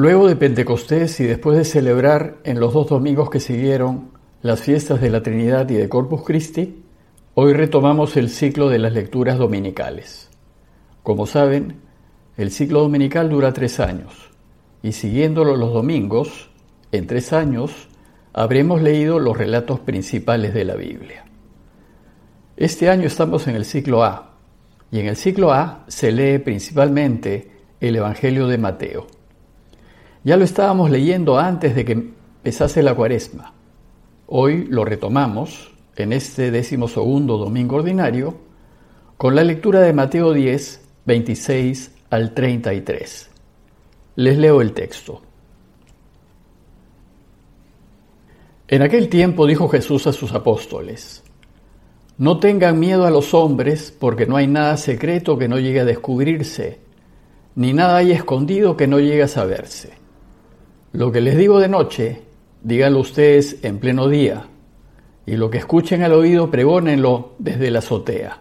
Luego de Pentecostés y después de celebrar en los dos domingos que siguieron las fiestas de la Trinidad y de Corpus Christi, hoy retomamos el ciclo de las lecturas dominicales. Como saben, el ciclo dominical dura tres años y siguiéndolo los domingos, en tres años, habremos leído los relatos principales de la Biblia. Este año estamos en el ciclo A y en el ciclo A se lee principalmente el Evangelio de Mateo. Ya lo estábamos leyendo antes de que empezase la cuaresma. Hoy lo retomamos en este decimosegundo domingo ordinario con la lectura de Mateo 10, 26 al 33. Les leo el texto. En aquel tiempo dijo Jesús a sus apóstoles, No tengan miedo a los hombres, porque no hay nada secreto que no llegue a descubrirse, ni nada hay escondido que no llegue a saberse. Lo que les digo de noche, díganlo ustedes en pleno día, y lo que escuchen al oído, pregónenlo desde la azotea.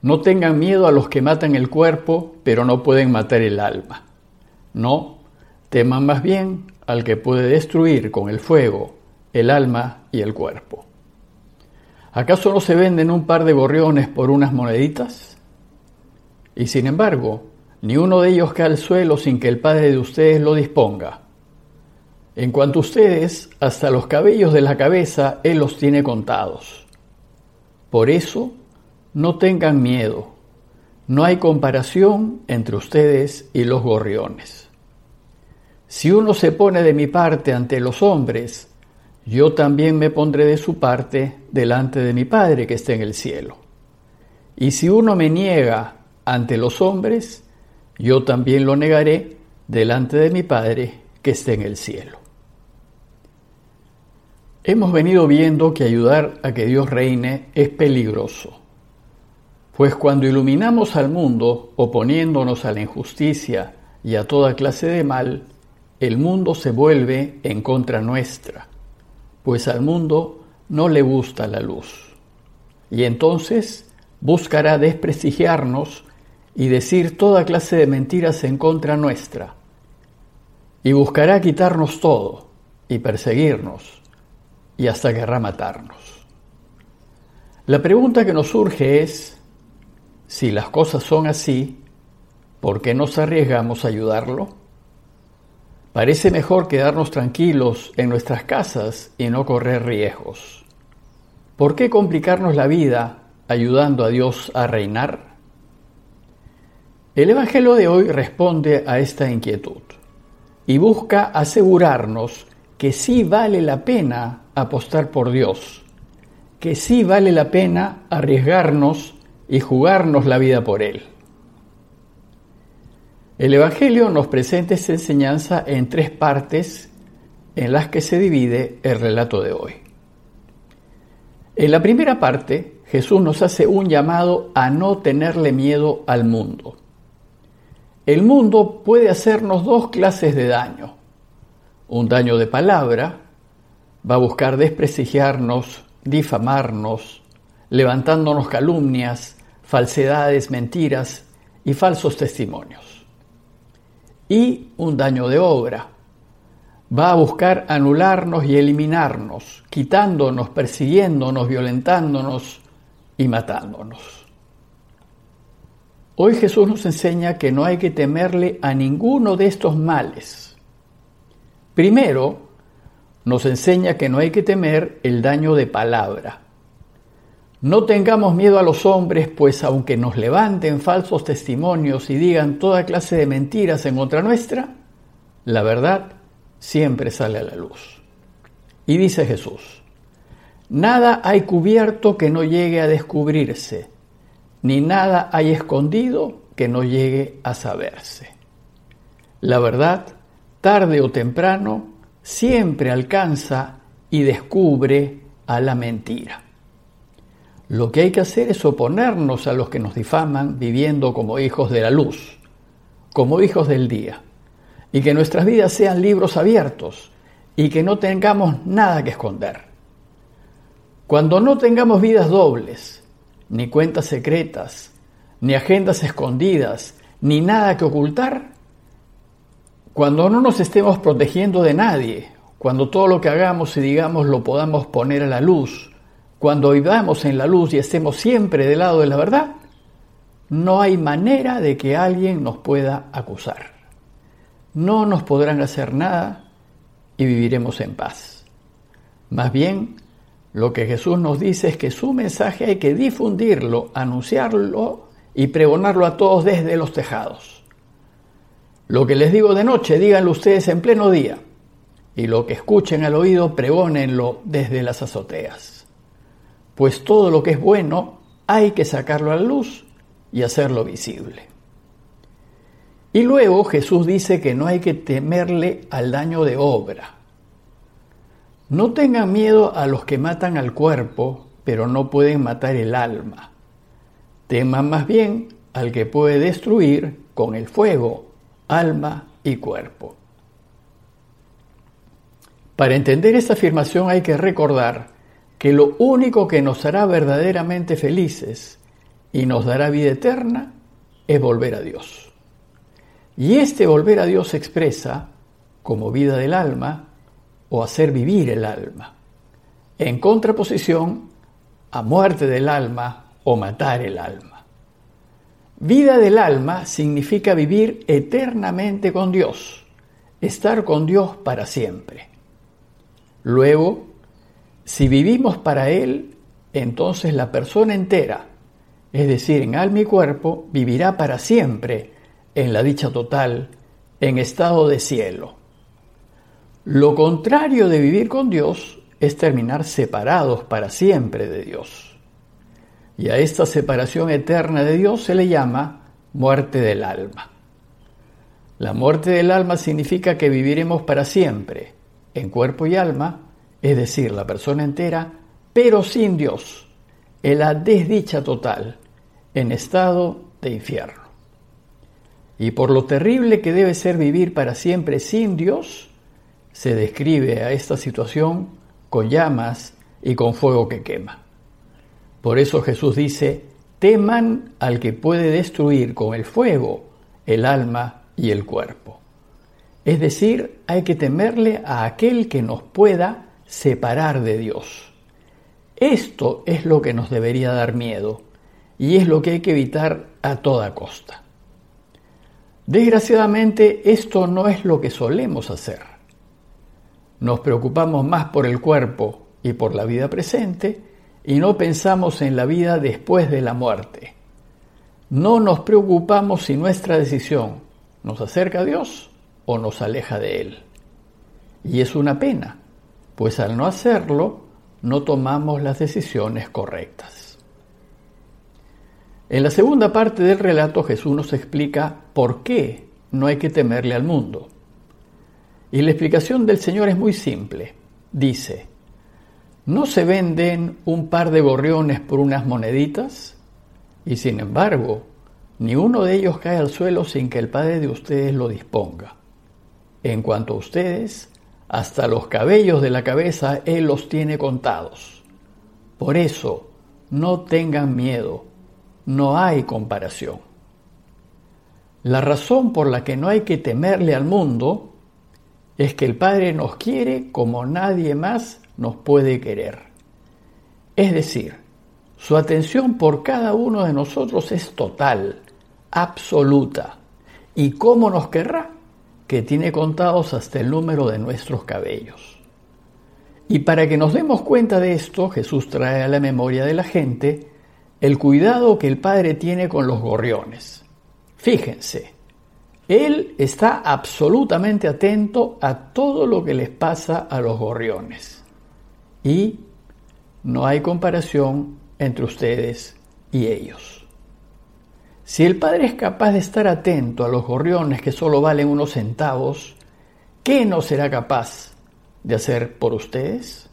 No tengan miedo a los que matan el cuerpo, pero no pueden matar el alma. No, teman más bien al que puede destruir con el fuego el alma y el cuerpo. ¿Acaso no se venden un par de gorriones por unas moneditas? Y sin embargo, ni uno de ellos cae al suelo sin que el Padre de ustedes lo disponga. En cuanto a ustedes, hasta los cabellos de la cabeza Él los tiene contados. Por eso, no tengan miedo. No hay comparación entre ustedes y los gorriones. Si uno se pone de mi parte ante los hombres, yo también me pondré de su parte delante de mi Padre que está en el cielo. Y si uno me niega ante los hombres, yo también lo negaré delante de mi Padre que esté en el cielo. Hemos venido viendo que ayudar a que Dios reine es peligroso, pues cuando iluminamos al mundo oponiéndonos a la injusticia y a toda clase de mal, el mundo se vuelve en contra nuestra, pues al mundo no le gusta la luz. Y entonces buscará desprestigiarnos y decir toda clase de mentiras en contra nuestra, y buscará quitarnos todo y perseguirnos, y hasta querrá matarnos. La pregunta que nos surge es, si las cosas son así, ¿por qué nos arriesgamos a ayudarlo? Parece mejor quedarnos tranquilos en nuestras casas y no correr riesgos. ¿Por qué complicarnos la vida ayudando a Dios a reinar? El Evangelio de hoy responde a esta inquietud y busca asegurarnos que sí vale la pena apostar por Dios, que sí vale la pena arriesgarnos y jugarnos la vida por Él. El Evangelio nos presenta esta enseñanza en tres partes en las que se divide el relato de hoy. En la primera parte, Jesús nos hace un llamado a no tenerle miedo al mundo. El mundo puede hacernos dos clases de daño. Un daño de palabra, va a buscar desprestigiarnos, difamarnos, levantándonos calumnias, falsedades, mentiras y falsos testimonios. Y un daño de obra, va a buscar anularnos y eliminarnos, quitándonos, persiguiéndonos, violentándonos y matándonos. Hoy Jesús nos enseña que no hay que temerle a ninguno de estos males. Primero, nos enseña que no hay que temer el daño de palabra. No tengamos miedo a los hombres, pues aunque nos levanten falsos testimonios y digan toda clase de mentiras en contra nuestra, la verdad siempre sale a la luz. Y dice Jesús, nada hay cubierto que no llegue a descubrirse ni nada hay escondido que no llegue a saberse. La verdad, tarde o temprano, siempre alcanza y descubre a la mentira. Lo que hay que hacer es oponernos a los que nos difaman viviendo como hijos de la luz, como hijos del día, y que nuestras vidas sean libros abiertos y que no tengamos nada que esconder. Cuando no tengamos vidas dobles, ni cuentas secretas, ni agendas escondidas, ni nada que ocultar, Cuando no nos estemos protegiendo de nadie, cuando todo lo que hagamos y digamos lo podamos poner a la luz, cuando vivamos en la luz y estemos siempre del lado de la verdad, no hay manera de que alguien nos pueda acusar. No nos podrán hacer nada y viviremos en paz. Más bien, lo que Jesús nos dice es que su mensaje hay que difundirlo, anunciarlo y pregonarlo a todos desde los tejados. Lo que les digo de noche, díganlo ustedes en pleno día, y lo que escuchen al oído, pregónenlo desde las azoteas. Pues todo lo que es bueno hay que sacarlo a la luz y hacerlo visible. Y luego Jesús dice que no hay que temerle al daño de obra. No tengan miedo a los que matan al cuerpo, pero no pueden matar el alma. Teman más bien al que puede destruir con el fuego alma y cuerpo. Para entender esta afirmación hay que recordar que lo único que nos hará verdaderamente felices y nos dará vida eterna es volver a Dios. Y este volver a Dios expresa como vida del alma o hacer vivir el alma, en contraposición a muerte del alma o matar el alma. Vida del alma significa vivir eternamente con Dios, estar con Dios para siempre. Luego, si vivimos para Él, entonces la persona entera, es decir, en alma y cuerpo, vivirá para siempre en la dicha total, en estado de cielo. Lo contrario de vivir con Dios es terminar separados para siempre de Dios. Y a esta separación eterna de Dios se le llama muerte del alma. La muerte del alma significa que viviremos para siempre, en cuerpo y alma, es decir, la persona entera, pero sin Dios, en la desdicha total, en estado de infierno. Y por lo terrible que debe ser vivir para siempre sin Dios, se describe a esta situación con llamas y con fuego que quema. Por eso Jesús dice, teman al que puede destruir con el fuego el alma y el cuerpo. Es decir, hay que temerle a aquel que nos pueda separar de Dios. Esto es lo que nos debería dar miedo y es lo que hay que evitar a toda costa. Desgraciadamente, esto no es lo que solemos hacer. Nos preocupamos más por el cuerpo y por la vida presente y no pensamos en la vida después de la muerte. No nos preocupamos si nuestra decisión nos acerca a Dios o nos aleja de Él. Y es una pena, pues al no hacerlo, no tomamos las decisiones correctas. En la segunda parte del relato Jesús nos explica por qué no hay que temerle al mundo. Y la explicación del Señor es muy simple. Dice, ¿no se venden un par de gorriones por unas moneditas? Y sin embargo, ni uno de ellos cae al suelo sin que el Padre de ustedes lo disponga. En cuanto a ustedes, hasta los cabellos de la cabeza Él los tiene contados. Por eso, no tengan miedo, no hay comparación. La razón por la que no hay que temerle al mundo es que el Padre nos quiere como nadie más nos puede querer. Es decir, su atención por cada uno de nosotros es total, absoluta. ¿Y cómo nos querrá? que tiene contados hasta el número de nuestros cabellos. Y para que nos demos cuenta de esto, Jesús trae a la memoria de la gente el cuidado que el Padre tiene con los gorriones. Fíjense, Él está absolutamente atento a todo lo que les pasa a los gorriones. Y no hay comparación entre ustedes y ellos. Si el padre es capaz de estar atento a los gorriones que solo valen unos centavos, ¿qué no será capaz de hacer por ustedes?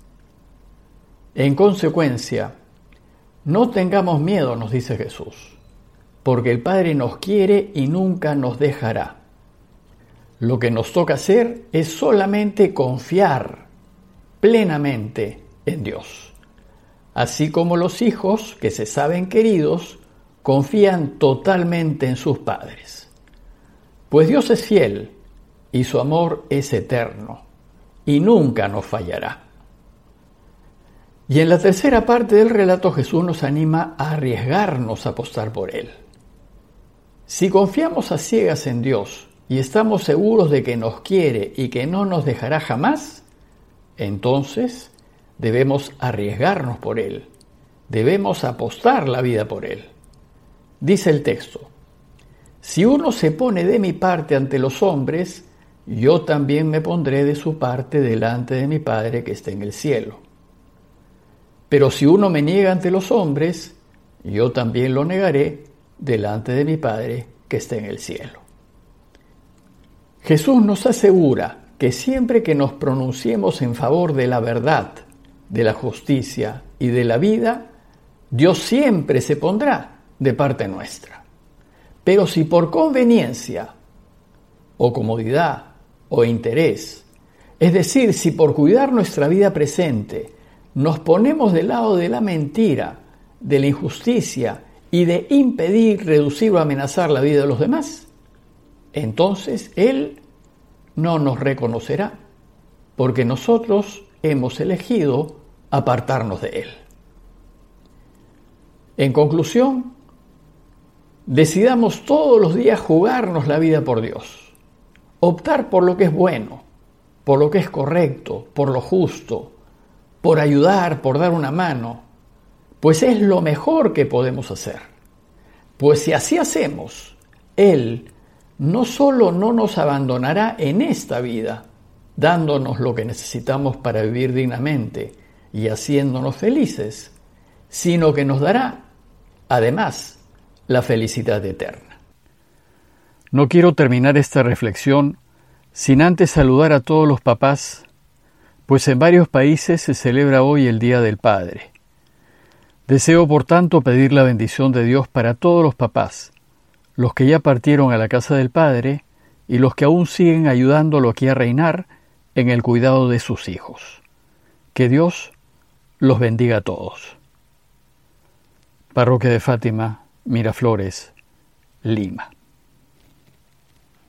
En consecuencia, no tengamos miedo, nos dice Jesús, porque el Padre nos quiere y nunca nos dejará. Lo que nos toca hacer es solamente confiar plenamente en Dios, así como los hijos que se saben queridos confían totalmente en sus padres. Pues Dios es fiel y su amor es eterno y nunca nos fallará. Y en la tercera parte del relato Jesús nos anima a arriesgarnos a apostar por Él. Si confiamos a ciegas en Dios y estamos seguros de que nos quiere y que no nos dejará jamás, entonces debemos arriesgarnos por Él, debemos apostar la vida por Él. Dice el texto, si uno se pone de mi parte ante los hombres, yo también me pondré de su parte delante de mi Padre que está en el cielo. Pero si uno me niega ante los hombres, yo también lo negaré delante de mi Padre que está en el cielo. Jesús nos asegura que siempre que nos pronunciemos en favor de la verdad, de la justicia y de la vida, Dios siempre se pondrá de parte nuestra. Pero si por conveniencia o comodidad o interés, es decir, si por cuidar nuestra vida presente nos ponemos del lado de la mentira, de la injusticia y de impedir, reducir o amenazar la vida de los demás, entonces Él no nos reconocerá, porque nosotros hemos elegido apartarnos de Él. En conclusión, decidamos todos los días jugarnos la vida por Dios, optar por lo que es bueno, por lo que es correcto, por lo justo, por ayudar, por dar una mano, pues es lo mejor que podemos hacer. Pues si así hacemos, Él no solo no nos abandonará en esta vida, dándonos lo que necesitamos para vivir dignamente y haciéndonos felices, sino que nos dará, además, la felicidad eterna. No quiero terminar esta reflexión sin antes saludar a todos los papás pues en varios países se celebra hoy el Día del Padre. Deseo, por tanto, pedir la bendición de Dios para todos los papás, los que ya partieron a la casa del Padre y los que aún siguen ayudándolo aquí a reinar en el cuidado de sus hijos. Que Dios los bendiga a todos. Parroquia de Fátima, Miraflores, Lima.